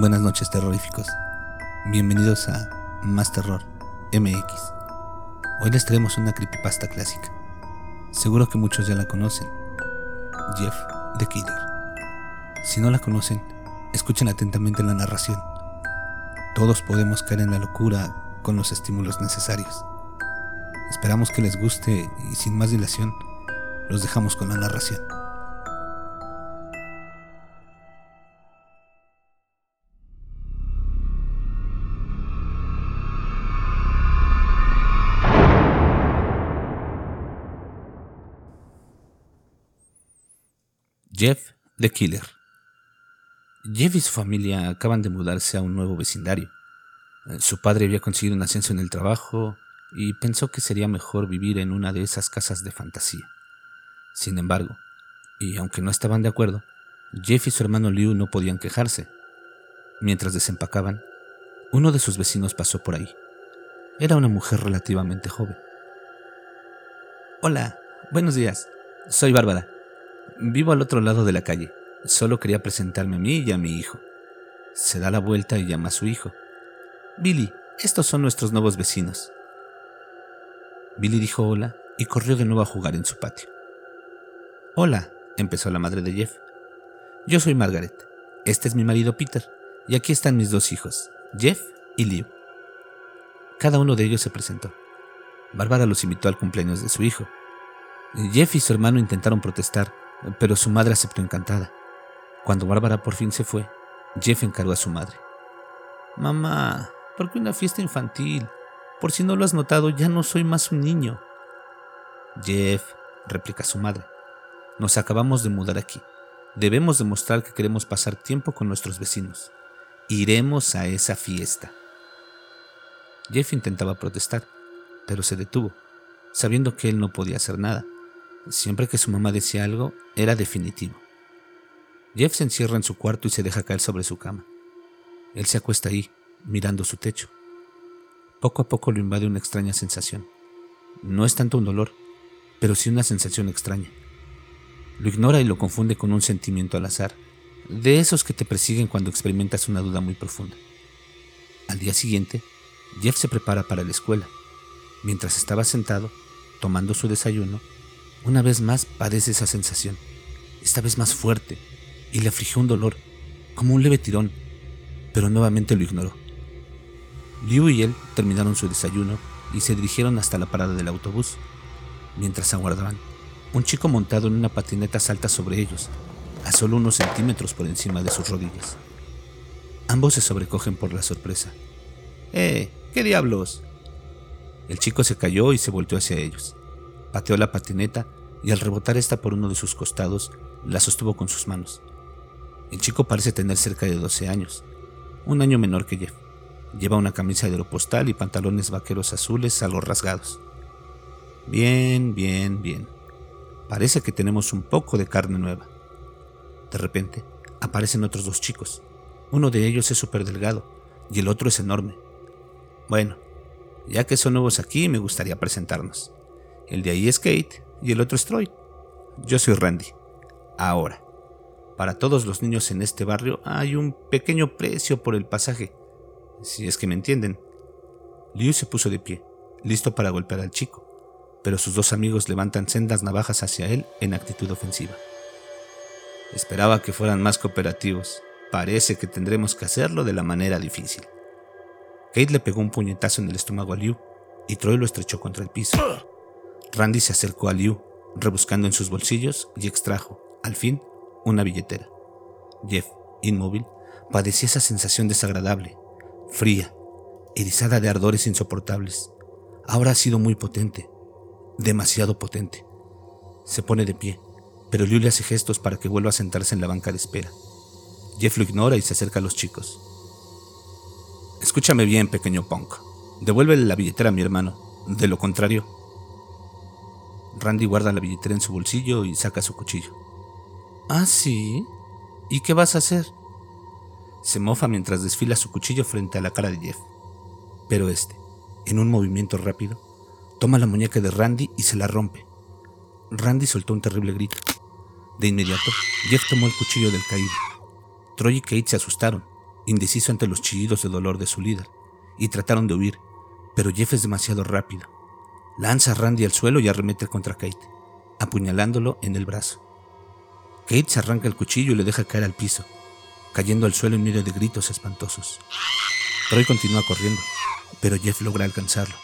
Buenas noches terroríficos. Bienvenidos a Más Terror MX. Hoy les traemos una creepypasta clásica. Seguro que muchos ya la conocen. Jeff the Killer. Si no la conocen, escuchen atentamente la narración. Todos podemos caer en la locura con los estímulos necesarios. Esperamos que les guste y sin más dilación, los dejamos con la narración. Jeff the Killer. Jeff y su familia acaban de mudarse a un nuevo vecindario. Su padre había conseguido un ascenso en el trabajo y pensó que sería mejor vivir en una de esas casas de fantasía. Sin embargo, y aunque no estaban de acuerdo, Jeff y su hermano Liu no podían quejarse. Mientras desempacaban, uno de sus vecinos pasó por ahí. Era una mujer relativamente joven. Hola, buenos días. Soy Bárbara. Vivo al otro lado de la calle. Solo quería presentarme a mí y a mi hijo. Se da la vuelta y llama a su hijo. Billy, estos son nuestros nuevos vecinos. Billy dijo hola y corrió de nuevo a jugar en su patio. Hola, empezó la madre de Jeff. Yo soy Margaret. Este es mi marido Peter. Y aquí están mis dos hijos, Jeff y Liu. Cada uno de ellos se presentó. Bárbara los invitó al cumpleaños de su hijo. Jeff y su hermano intentaron protestar, pero su madre aceptó encantada. Cuando Bárbara por fin se fue, Jeff encargó a su madre. Mamá, ¿por qué una fiesta infantil? Por si no lo has notado, ya no soy más un niño. Jeff, replica su madre, nos acabamos de mudar aquí. Debemos demostrar que queremos pasar tiempo con nuestros vecinos. Iremos a esa fiesta. Jeff intentaba protestar, pero se detuvo, sabiendo que él no podía hacer nada. Siempre que su mamá decía algo, era definitivo. Jeff se encierra en su cuarto y se deja caer sobre su cama. Él se acuesta ahí, mirando su techo. Poco a poco lo invade una extraña sensación. No es tanto un dolor, pero sí una sensación extraña. Lo ignora y lo confunde con un sentimiento al azar, de esos que te persiguen cuando experimentas una duda muy profunda. Al día siguiente, Jeff se prepara para la escuela. Mientras estaba sentado, tomando su desayuno, una vez más padece esa sensación, esta vez más fuerte, y le afligió un dolor, como un leve tirón, pero nuevamente lo ignoró. Liu y él terminaron su desayuno y se dirigieron hasta la parada del autobús. Mientras aguardaban, un chico montado en una patineta salta sobre ellos, a solo unos centímetros por encima de sus rodillas. Ambos se sobrecogen por la sorpresa. ¡Eh! ¿Qué diablos? El chico se cayó y se volteó hacia ellos. Pateó la patineta y al rebotar esta por uno de sus costados, la sostuvo con sus manos. El chico parece tener cerca de 12 años, un año menor que Jeff. Lleva una camisa de aeropostal y pantalones vaqueros azules algo rasgados. Bien, bien, bien. Parece que tenemos un poco de carne nueva. De repente, aparecen otros dos chicos. Uno de ellos es súper delgado y el otro es enorme. Bueno, ya que son nuevos aquí, me gustaría presentarnos. El de ahí es Kate y el otro es Troy. Yo soy Randy. Ahora, para todos los niños en este barrio hay un pequeño precio por el pasaje, si es que me entienden. Liu se puso de pie, listo para golpear al chico, pero sus dos amigos levantan sendas navajas hacia él en actitud ofensiva. Esperaba que fueran más cooperativos. Parece que tendremos que hacerlo de la manera difícil. Kate le pegó un puñetazo en el estómago a Liu y Troy lo estrechó contra el piso. Randy se acercó a Liu, rebuscando en sus bolsillos y extrajo, al fin, una billetera. Jeff, inmóvil, padecía esa sensación desagradable, fría, erizada de ardores insoportables. Ahora ha sido muy potente, demasiado potente. Se pone de pie, pero Liu le hace gestos para que vuelva a sentarse en la banca de espera. Jeff lo ignora y se acerca a los chicos. Escúchame bien, pequeño punk. Devuélvele la billetera a mi hermano. De lo contrario, Randy guarda la billetera en su bolsillo y saca su cuchillo. ¿Ah, sí? ¿Y qué vas a hacer? Se mofa mientras desfila su cuchillo frente a la cara de Jeff. Pero este, en un movimiento rápido, toma la muñeca de Randy y se la rompe. Randy soltó un terrible grito. De inmediato, Jeff tomó el cuchillo del caído. Troy y Kate se asustaron indeciso ante los chillidos de dolor de su líder, y trataron de huir, pero Jeff es demasiado rápido. Lanza a Randy al suelo y arremete contra Kate, apuñalándolo en el brazo. Kate se arranca el cuchillo y le deja caer al piso, cayendo al suelo en medio de gritos espantosos. Troy continúa corriendo, pero Jeff logra alcanzarlo.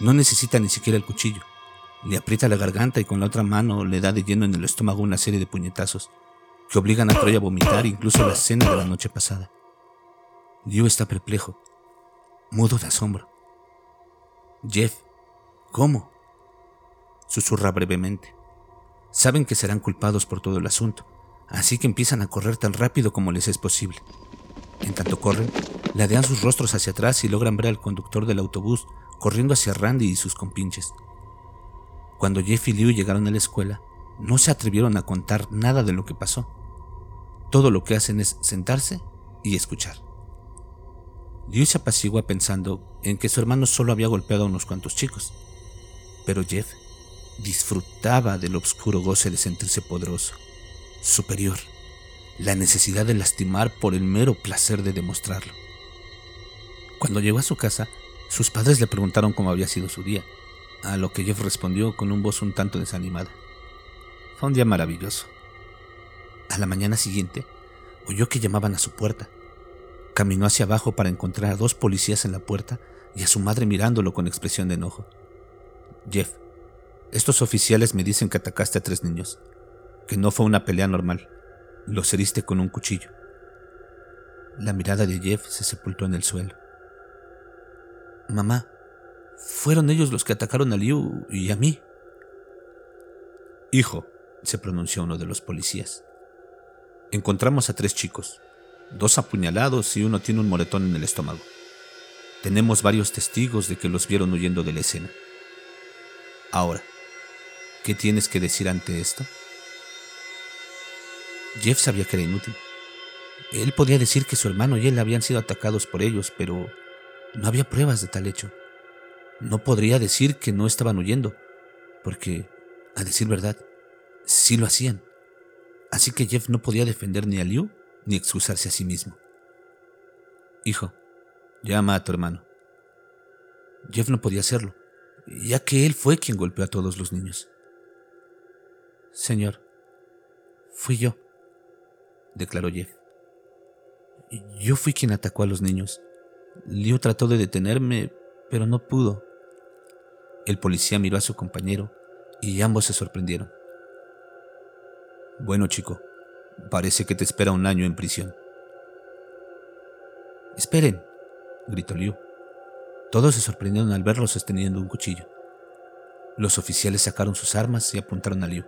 No necesita ni siquiera el cuchillo. Le aprieta la garganta y con la otra mano le da de lleno en el estómago una serie de puñetazos que obligan a Troy a vomitar incluso la cena de la noche pasada. Liu está perplejo, mudo de asombro. Jeff, ¿cómo? Susurra brevemente. Saben que serán culpados por todo el asunto, así que empiezan a correr tan rápido como les es posible. En tanto corren, ladean sus rostros hacia atrás y logran ver al conductor del autobús corriendo hacia Randy y sus compinches. Cuando Jeff y Liu llegaron a la escuela, no se atrevieron a contar nada de lo que pasó. Todo lo que hacen es sentarse y escuchar. Liu se apacigua pensando en que su hermano solo había golpeado a unos cuantos chicos, pero Jeff disfrutaba del oscuro goce de sentirse poderoso, superior, la necesidad de lastimar por el mero placer de demostrarlo. Cuando llegó a su casa, sus padres le preguntaron cómo había sido su día, a lo que Jeff respondió con un voz un tanto desanimada. Fue un día maravilloso. A la mañana siguiente, oyó que llamaban a su puerta. Caminó hacia abajo para encontrar a dos policías en la puerta y a su madre mirándolo con expresión de enojo. Jeff, estos oficiales me dicen que atacaste a tres niños, que no fue una pelea normal, los heriste con un cuchillo. La mirada de Jeff se sepultó en el suelo. Mamá, fueron ellos los que atacaron a Liu y a mí. Hijo, se pronunció uno de los policías. Encontramos a tres chicos, dos apuñalados y uno tiene un moretón en el estómago. Tenemos varios testigos de que los vieron huyendo de la escena. Ahora, ¿qué tienes que decir ante esto? Jeff sabía que era inútil. Él podía decir que su hermano y él habían sido atacados por ellos, pero no había pruebas de tal hecho. No podría decir que no estaban huyendo, porque, a decir verdad, sí lo hacían. Así que Jeff no podía defender ni a Liu ni excusarse a sí mismo. Hijo, llama a tu hermano. Jeff no podía hacerlo, ya que él fue quien golpeó a todos los niños. Señor, fui yo, declaró Jeff. Yo fui quien atacó a los niños. Liu trató de detenerme, pero no pudo. El policía miró a su compañero y ambos se sorprendieron. Bueno, chico, parece que te espera un año en prisión. Esperen, gritó Liu. Todos se sorprendieron al verlo sosteniendo un cuchillo. Los oficiales sacaron sus armas y apuntaron a Liu.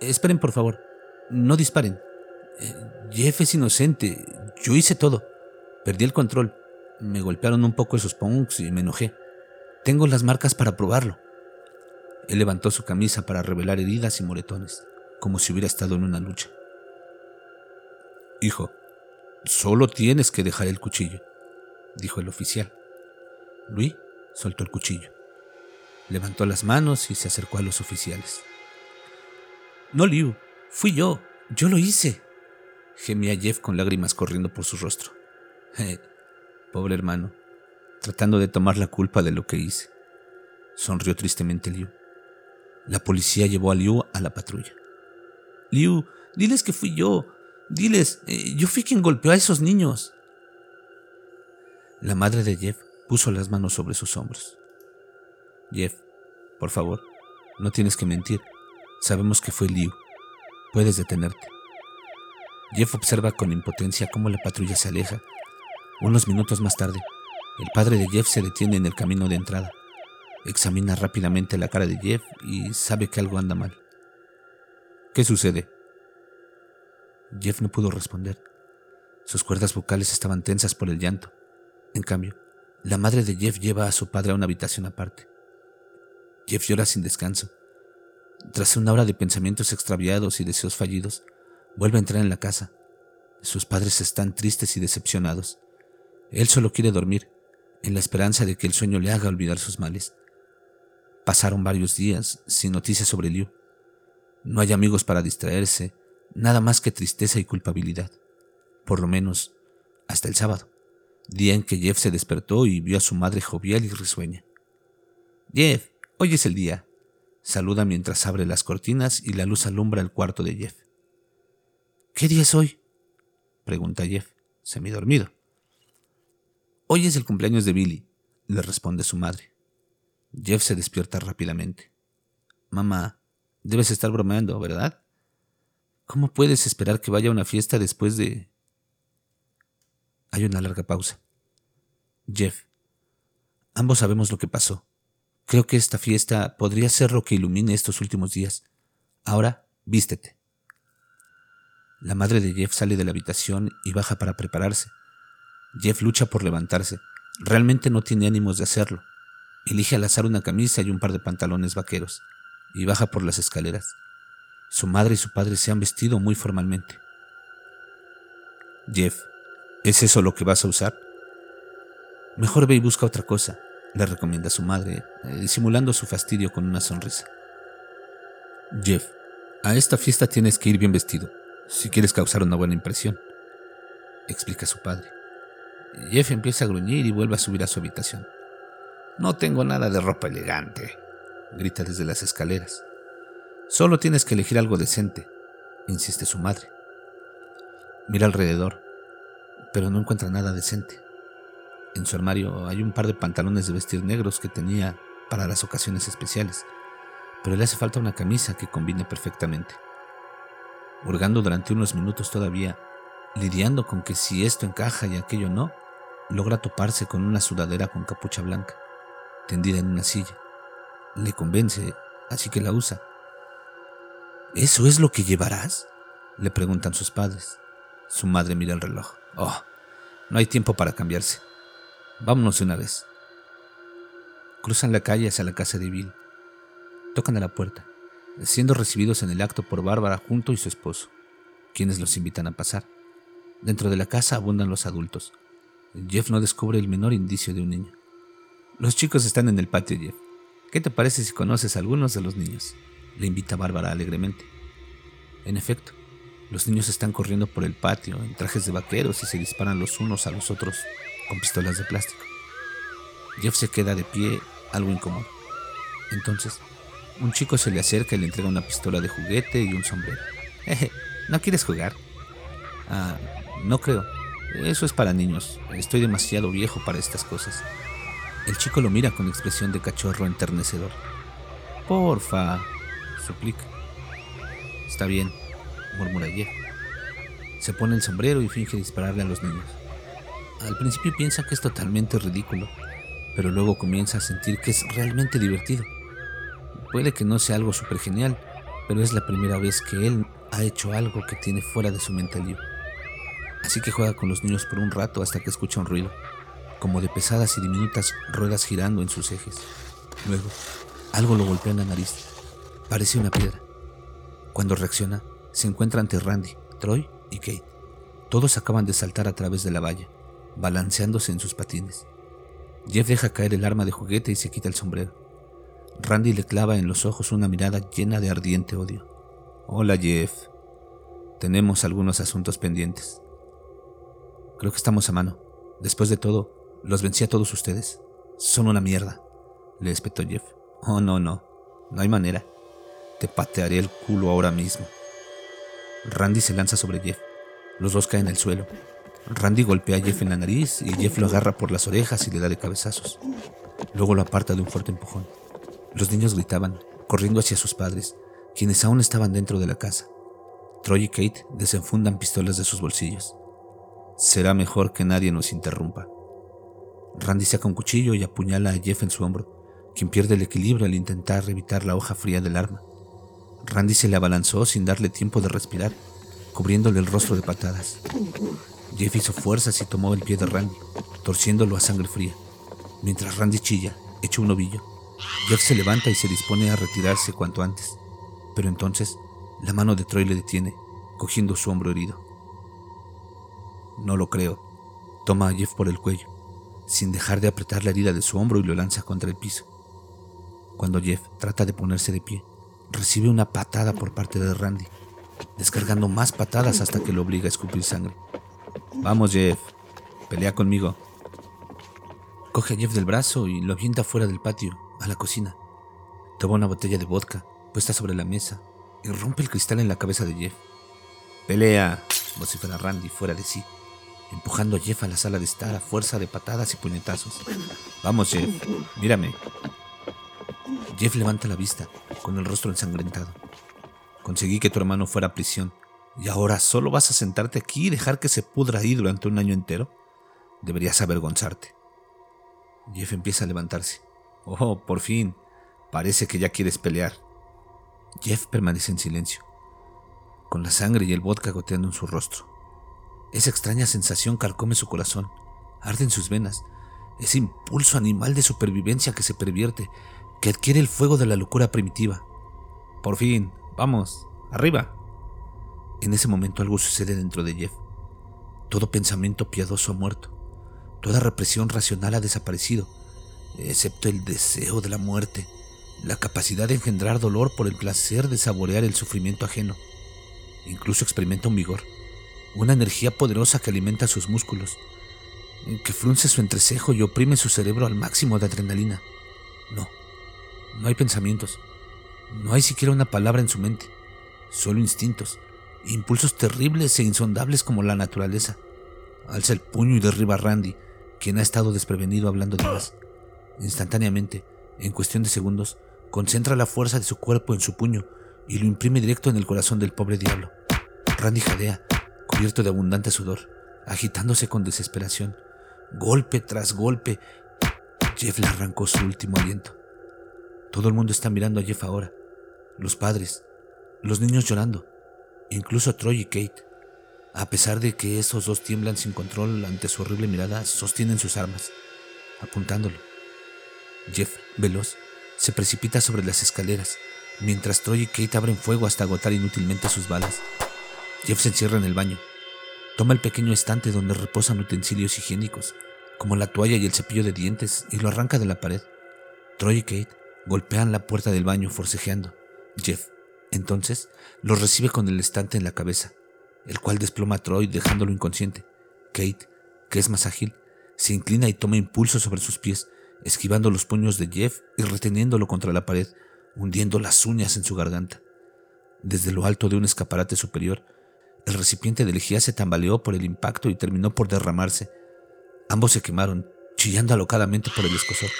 Esperen, por favor. No disparen. Eh, Jeff es inocente. Yo hice todo. Perdí el control. Me golpearon un poco esos punks y me enojé. Tengo las marcas para probarlo. Él levantó su camisa para revelar heridas y moretones, como si hubiera estado en una lucha. Hijo, solo tienes que dejar el cuchillo, dijo el oficial. Luis soltó el cuchillo. Levantó las manos y se acercó a los oficiales. No, Liu, fui yo, yo lo hice, gemía Jeff con lágrimas corriendo por su rostro. Pobre hermano, tratando de tomar la culpa de lo que hice. Sonrió tristemente Liu. La policía llevó a Liu a la patrulla. Liu, diles que fui yo. Diles, eh, yo fui quien golpeó a esos niños. La madre de Jeff puso las manos sobre sus hombros. Jeff, por favor, no tienes que mentir. Sabemos que fue Liu. Puedes detenerte. Jeff observa con impotencia cómo la patrulla se aleja unos minutos más tarde, el padre de Jeff se detiene en el camino de entrada. Examina rápidamente la cara de Jeff y sabe que algo anda mal. ¿Qué sucede? Jeff no pudo responder. Sus cuerdas vocales estaban tensas por el llanto. En cambio, la madre de Jeff lleva a su padre a una habitación aparte. Jeff llora sin descanso. Tras una hora de pensamientos extraviados y deseos fallidos, vuelve a entrar en la casa. Sus padres están tristes y decepcionados. Él solo quiere dormir, en la esperanza de que el sueño le haga olvidar sus males. Pasaron varios días sin noticias sobre Liu. No hay amigos para distraerse, nada más que tristeza y culpabilidad. Por lo menos, hasta el sábado, día en que Jeff se despertó y vio a su madre jovial y risueña. Jeff, hoy es el día. Saluda mientras abre las cortinas y la luz alumbra el cuarto de Jeff. ¿Qué día es hoy? pregunta Jeff, semidormido. Hoy es el cumpleaños de Billy, le responde su madre. Jeff se despierta rápidamente. Mamá, debes estar bromeando, ¿verdad? ¿Cómo puedes esperar que vaya a una fiesta después de... Hay una larga pausa. Jeff, ambos sabemos lo que pasó. Creo que esta fiesta podría ser lo que ilumine estos últimos días. Ahora, vístete. La madre de Jeff sale de la habitación y baja para prepararse. Jeff lucha por levantarse. Realmente no tiene ánimos de hacerlo. Elige al azar una camisa y un par de pantalones vaqueros y baja por las escaleras. Su madre y su padre se han vestido muy formalmente. Jeff, ¿es eso lo que vas a usar? Mejor ve y busca otra cosa, le recomienda su madre, eh, disimulando su fastidio con una sonrisa. Jeff, a esta fiesta tienes que ir bien vestido, si quieres causar una buena impresión, explica su padre. Jeff empieza a gruñir y vuelve a subir a su habitación. No tengo nada de ropa elegante, grita desde las escaleras. Solo tienes que elegir algo decente, insiste su madre. Mira alrededor, pero no encuentra nada decente. En su armario hay un par de pantalones de vestir negros que tenía para las ocasiones especiales, pero le hace falta una camisa que combine perfectamente. Hurgando durante unos minutos todavía, lidiando con que si esto encaja y aquello no, logra toparse con una sudadera con capucha blanca, tendida en una silla. Le convence, así que la usa. ¿Eso es lo que llevarás? Le preguntan sus padres. Su madre mira el reloj. Oh, no hay tiempo para cambiarse. Vámonos de una vez. Cruzan la calle hacia la casa de Bill. Tocan a la puerta, siendo recibidos en el acto por Bárbara junto y su esposo, quienes los invitan a pasar. Dentro de la casa abundan los adultos. Jeff no descubre el menor indicio de un niño. Los chicos están en el patio, Jeff. ¿Qué te parece si conoces a algunos de los niños? Le invita Bárbara alegremente. En efecto, los niños están corriendo por el patio en trajes de vaqueros y se disparan los unos a los otros con pistolas de plástico. Jeff se queda de pie, algo incómodo. Entonces, un chico se le acerca y le entrega una pistola de juguete y un sombrero. Jeje, ¿no quieres jugar? Ah, no creo. Eso es para niños. Estoy demasiado viejo para estas cosas. El chico lo mira con expresión de cachorro enternecedor. Porfa, suplica. Está bien, murmura Jeff. Se pone el sombrero y finge dispararle a los niños. Al principio piensa que es totalmente ridículo, pero luego comienza a sentir que es realmente divertido. Puede que no sea algo súper genial, pero es la primera vez que él ha hecho algo que tiene fuera de su mente libre. Así que juega con los niños por un rato hasta que escucha un ruido, como de pesadas y diminutas ruedas girando en sus ejes. Luego, algo lo golpea en la nariz. Parece una piedra. Cuando reacciona, se encuentra ante Randy, Troy y Kate. Todos acaban de saltar a través de la valla balanceándose en sus patines. Jeff deja caer el arma de juguete y se quita el sombrero. Randy le clava en los ojos una mirada llena de ardiente odio. Hola Jeff. Tenemos algunos asuntos pendientes. Creo que estamos a mano. Después de todo, los vencí a todos ustedes. Son una mierda. Le espetó Jeff. Oh, no, no. No hay manera. Te patearé el culo ahora mismo. Randy se lanza sobre Jeff. Los dos caen al suelo. Randy golpea a Jeff en la nariz y Jeff lo agarra por las orejas y le da de cabezazos. Luego lo aparta de un fuerte empujón. Los niños gritaban, corriendo hacia sus padres, quienes aún estaban dentro de la casa. Troy y Kate desenfundan pistolas de sus bolsillos. Será mejor que nadie nos interrumpa. Randy saca un cuchillo y apuñala a Jeff en su hombro, quien pierde el equilibrio al intentar evitar la hoja fría del arma. Randy se le abalanzó sin darle tiempo de respirar, cubriéndole el rostro de patadas. Jeff hizo fuerzas y tomó el pie de Randy, torciéndolo a sangre fría. Mientras Randy chilla, hecho un ovillo, Jeff se levanta y se dispone a retirarse cuanto antes. Pero entonces, la mano de Troy le detiene, cogiendo su hombro herido. No lo creo. Toma a Jeff por el cuello, sin dejar de apretar la herida de su hombro y lo lanza contra el piso. Cuando Jeff trata de ponerse de pie, recibe una patada por parte de Randy, descargando más patadas hasta que lo obliga a escupir sangre. Vamos, Jeff, Pelea conmigo. Coge a Jeff del brazo y lo avienta fuera del patio, a la cocina. Toma una botella de vodka puesta sobre la mesa y rompe el cristal en la cabeza de Jeff. Pelea, vocifera Randy fuera de sí, empujando a Jeff a la sala de estar a fuerza de patadas y puñetazos. Vamos, Jeff, mírame. Jeff levanta la vista, con el rostro ensangrentado. Conseguí que tu hermano fuera a prisión, y ahora solo vas a sentarte aquí y dejar que se pudra ahí durante un año entero. Deberías avergonzarte. Jeff empieza a levantarse. Oh, por fin. Parece que ya quieres pelear. Jeff permanece en silencio, con la sangre y el vodka goteando en su rostro. Esa extraña sensación carcome su corazón, arde en sus venas, ese impulso animal de supervivencia que se pervierte, que adquiere el fuego de la locura primitiva. Por fin, vamos, arriba. En ese momento algo sucede dentro de Jeff. Todo pensamiento piadoso ha muerto. Toda represión racional ha desaparecido, excepto el deseo de la muerte, la capacidad de engendrar dolor por el placer de saborear el sufrimiento ajeno. Incluso experimenta un vigor, una energía poderosa que alimenta sus músculos, que frunce su entrecejo y oprime su cerebro al máximo de adrenalina. No, no hay pensamientos, no hay siquiera una palabra en su mente, solo instintos, impulsos terribles e insondables como la naturaleza. Alza el puño y derriba a Randy, quien ha estado desprevenido hablando de más. Instantáneamente, en cuestión de segundos, Concentra la fuerza de su cuerpo en su puño y lo imprime directo en el corazón del pobre diablo. Randy jadea, cubierto de abundante sudor, agitándose con desesperación. Golpe tras golpe, Jeff le arrancó su último aliento. Todo el mundo está mirando a Jeff ahora. Los padres, los niños llorando, incluso Troy y Kate. A pesar de que esos dos tiemblan sin control ante su horrible mirada, sostienen sus armas, apuntándolo. Jeff, veloz, se precipita sobre las escaleras, mientras Troy y Kate abren fuego hasta agotar inútilmente sus balas. Jeff se encierra en el baño. Toma el pequeño estante donde reposan utensilios higiénicos, como la toalla y el cepillo de dientes, y lo arranca de la pared. Troy y Kate golpean la puerta del baño forcejeando. Jeff, entonces, los recibe con el estante en la cabeza, el cual desploma a Troy dejándolo inconsciente. Kate, que es más ágil, se inclina y toma impulso sobre sus pies, esquivando los puños de Jeff y reteniéndolo contra la pared, hundiendo las uñas en su garganta. Desde lo alto de un escaparate superior, el recipiente de lejía se tambaleó por el impacto y terminó por derramarse. Ambos se quemaron, chillando alocadamente por el escosor.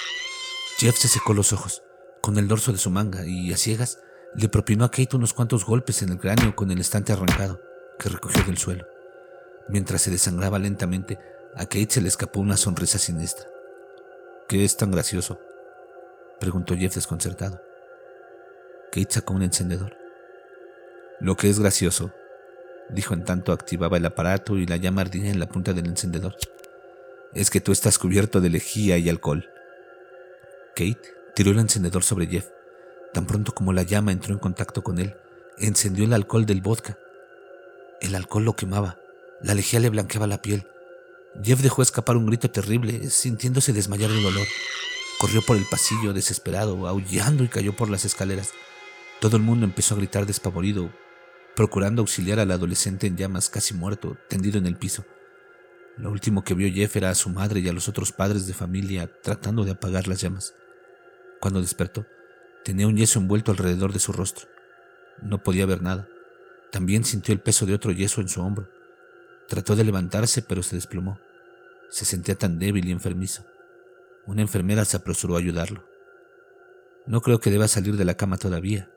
Jeff se secó los ojos con el dorso de su manga y, a ciegas, le propinó a Kate unos cuantos golpes en el cráneo con el estante arrancado que recogió del suelo. Mientras se desangraba lentamente, a Kate se le escapó una sonrisa siniestra. ¿Qué es tan gracioso? preguntó Jeff desconcertado. Kate sacó un encendedor. Lo que es gracioso, dijo en tanto activaba el aparato y la llama ardía en la punta del encendedor, es que tú estás cubierto de lejía y alcohol. Kate tiró el encendedor sobre Jeff. Tan pronto como la llama entró en contacto con él, encendió el alcohol del vodka. El alcohol lo quemaba, la lejía le blanqueaba la piel Jeff dejó escapar un grito terrible, sintiéndose desmayar de dolor. Corrió por el pasillo desesperado, aullando y cayó por las escaleras. Todo el mundo empezó a gritar despavorido, procurando auxiliar al adolescente en llamas casi muerto, tendido en el piso. Lo último que vio Jeff era a su madre y a los otros padres de familia tratando de apagar las llamas. Cuando despertó, tenía un yeso envuelto alrededor de su rostro. No podía ver nada. También sintió el peso de otro yeso en su hombro. Trató de levantarse, pero se desplomó. Se sentía tan débil y enfermizo. Una enfermera se apresuró a ayudarlo. No creo que deba salir de la cama todavía,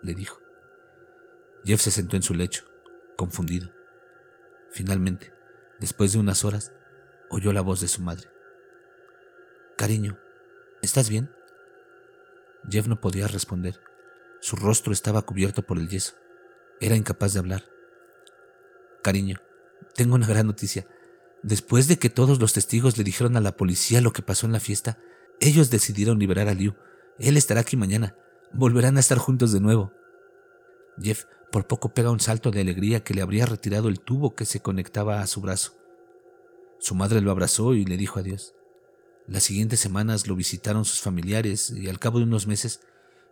le dijo. Jeff se sentó en su lecho, confundido. Finalmente, después de unas horas, oyó la voz de su madre. Cariño, ¿estás bien? Jeff no podía responder. Su rostro estaba cubierto por el yeso. Era incapaz de hablar. Cariño, tengo una gran noticia. Después de que todos los testigos le dijeron a la policía lo que pasó en la fiesta, ellos decidieron liberar a Liu. Él estará aquí mañana. Volverán a estar juntos de nuevo. Jeff por poco pega un salto de alegría que le habría retirado el tubo que se conectaba a su brazo. Su madre lo abrazó y le dijo adiós. Las siguientes semanas lo visitaron sus familiares y al cabo de unos meses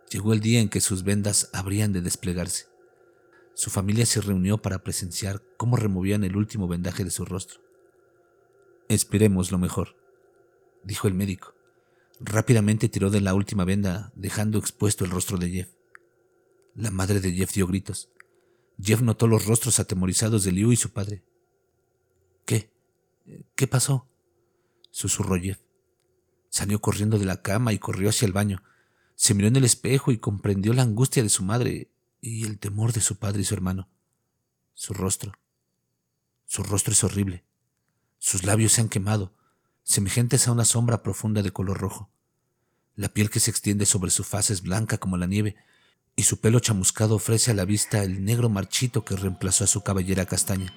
llegó el día en que sus vendas habrían de desplegarse. Su familia se reunió para presenciar cómo removían el último vendaje de su rostro. Esperemos lo mejor, dijo el médico. Rápidamente tiró de la última venda, dejando expuesto el rostro de Jeff. La madre de Jeff dio gritos. Jeff notó los rostros atemorizados de Liu y su padre. ¿Qué? ¿Qué pasó? susurró Jeff. Salió corriendo de la cama y corrió hacia el baño. Se miró en el espejo y comprendió la angustia de su madre y el temor de su padre y su hermano. Su rostro. Su rostro es horrible. Sus labios se han quemado, semejantes a una sombra profunda de color rojo. La piel que se extiende sobre su faz es blanca como la nieve, y su pelo chamuscado ofrece a la vista el negro marchito que reemplazó a su cabellera castaña.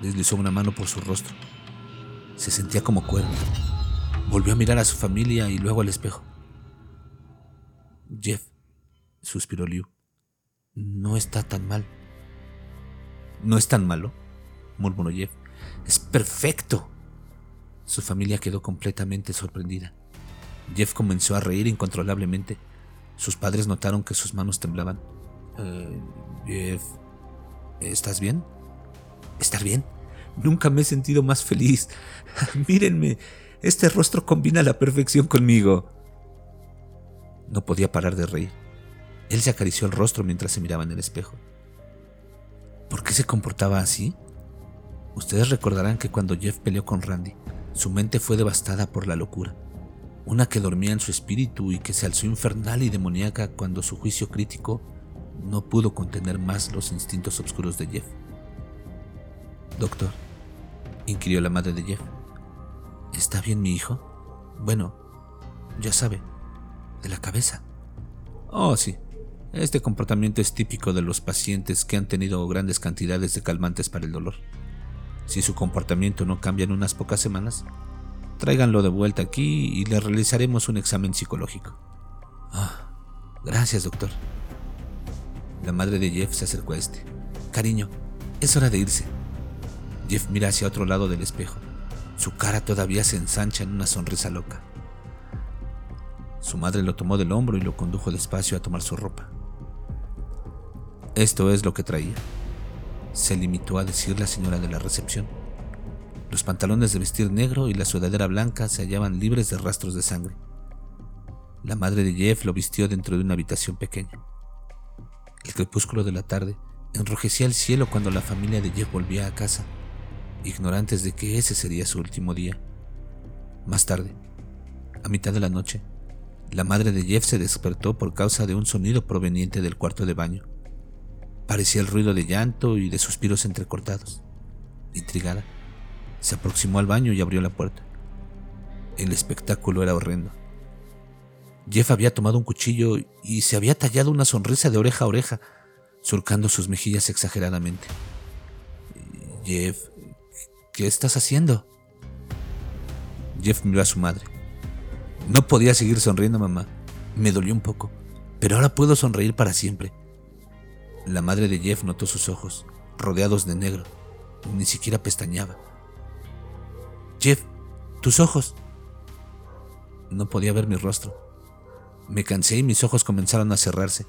Deslizó una mano por su rostro. Se sentía como cuerno. Volvió a mirar a su familia y luego al espejo. Jeff, suspiró Liu, no está tan mal. ¿No es tan malo? murmuró Jeff. Es perfecto. Su familia quedó completamente sorprendida. Jeff comenzó a reír incontrolablemente. Sus padres notaron que sus manos temblaban. Eh, Jeff, ¿estás bien? ¿Estar bien? Nunca me he sentido más feliz. Mírenme, este rostro combina la perfección conmigo. No podía parar de reír. Él se acarició el rostro mientras se miraba en el espejo. ¿Por qué se comportaba así? Ustedes recordarán que cuando Jeff peleó con Randy, su mente fue devastada por la locura, una que dormía en su espíritu y que se alzó infernal y demoníaca cuando su juicio crítico no pudo contener más los instintos oscuros de Jeff. Doctor, inquirió la madre de Jeff, ¿está bien mi hijo? Bueno, ya sabe, de la cabeza. Oh, sí. Este comportamiento es típico de los pacientes que han tenido grandes cantidades de calmantes para el dolor. Si su comportamiento no cambia en unas pocas semanas, tráiganlo de vuelta aquí y le realizaremos un examen psicológico. Ah, gracias, doctor. La madre de Jeff se acercó a este. Cariño, es hora de irse. Jeff mira hacia otro lado del espejo. Su cara todavía se ensancha en una sonrisa loca. Su madre lo tomó del hombro y lo condujo despacio a tomar su ropa. Esto es lo que traía se limitó a decir la señora de la recepción. Los pantalones de vestir negro y la sudadera blanca se hallaban libres de rastros de sangre. La madre de Jeff lo vistió dentro de una habitación pequeña. El crepúsculo de la tarde enrojecía el cielo cuando la familia de Jeff volvía a casa, ignorantes de que ese sería su último día. Más tarde, a mitad de la noche, la madre de Jeff se despertó por causa de un sonido proveniente del cuarto de baño. Parecía el ruido de llanto y de suspiros entrecortados. Intrigada, se aproximó al baño y abrió la puerta. El espectáculo era horrendo. Jeff había tomado un cuchillo y se había tallado una sonrisa de oreja a oreja, surcando sus mejillas exageradamente. Jeff, ¿qué estás haciendo? Jeff miró a su madre. No podía seguir sonriendo, mamá. Me dolió un poco, pero ahora puedo sonreír para siempre. La madre de Jeff notó sus ojos, rodeados de negro. Ni siquiera pestañaba. Jeff, tus ojos. No podía ver mi rostro. Me cansé y mis ojos comenzaron a cerrarse.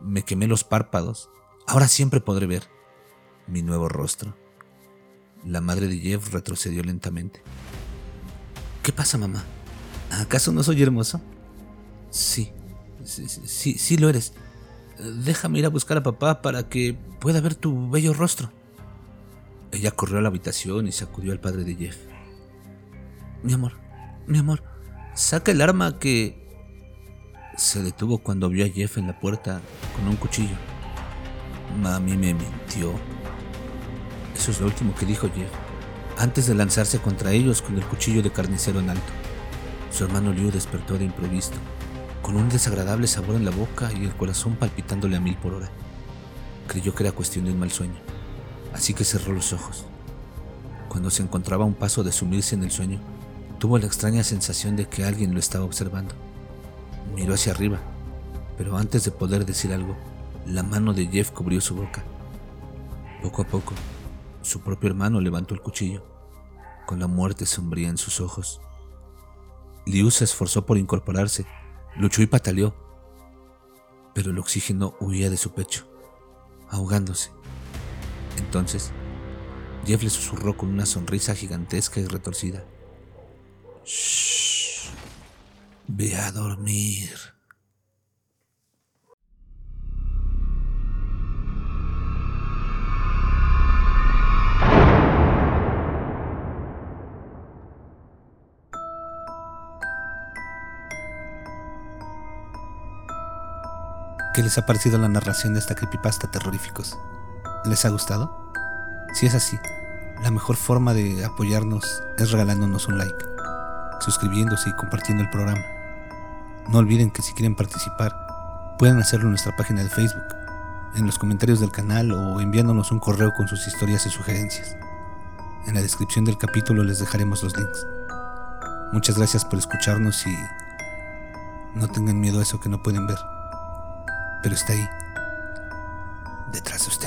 Me quemé los párpados. Ahora siempre podré ver mi nuevo rostro. La madre de Jeff retrocedió lentamente. ¿Qué pasa, mamá? ¿Acaso no soy hermoso? Sí, sí, sí, sí lo eres déjame ir a buscar a papá para que pueda ver tu bello rostro. Ella corrió a la habitación y sacudió al padre de Jeff. Mi amor, mi amor, saca el arma que... Se detuvo cuando vio a Jeff en la puerta con un cuchillo. Mami me mintió. Eso es lo último que dijo Jeff, antes de lanzarse contra ellos con el cuchillo de carnicero en alto. Su hermano Liu despertó de improviso con un desagradable sabor en la boca y el corazón palpitándole a mil por hora. Creyó que era cuestión de un mal sueño, así que cerró los ojos. Cuando se encontraba a un paso de sumirse en el sueño, tuvo la extraña sensación de que alguien lo estaba observando. Miró hacia arriba, pero antes de poder decir algo, la mano de Jeff cubrió su boca. Poco a poco, su propio hermano levantó el cuchillo, con la muerte sombría en sus ojos. Liu se esforzó por incorporarse, Luchó y pataleó, pero el oxígeno huía de su pecho, ahogándose. Entonces, Jeff le susurró con una sonrisa gigantesca y retorcida. Shh. Ve a dormir. ¿Qué les ha parecido la narración de esta creepypasta terroríficos? ¿Les ha gustado? Si es así, la mejor forma de apoyarnos es regalándonos un like, suscribiéndose y compartiendo el programa. No olviden que si quieren participar, pueden hacerlo en nuestra página de Facebook, en los comentarios del canal o enviándonos un correo con sus historias y sugerencias. En la descripción del capítulo les dejaremos los links. Muchas gracias por escucharnos y no tengan miedo a eso que no pueden ver pero está ahí, detrás de ustedes.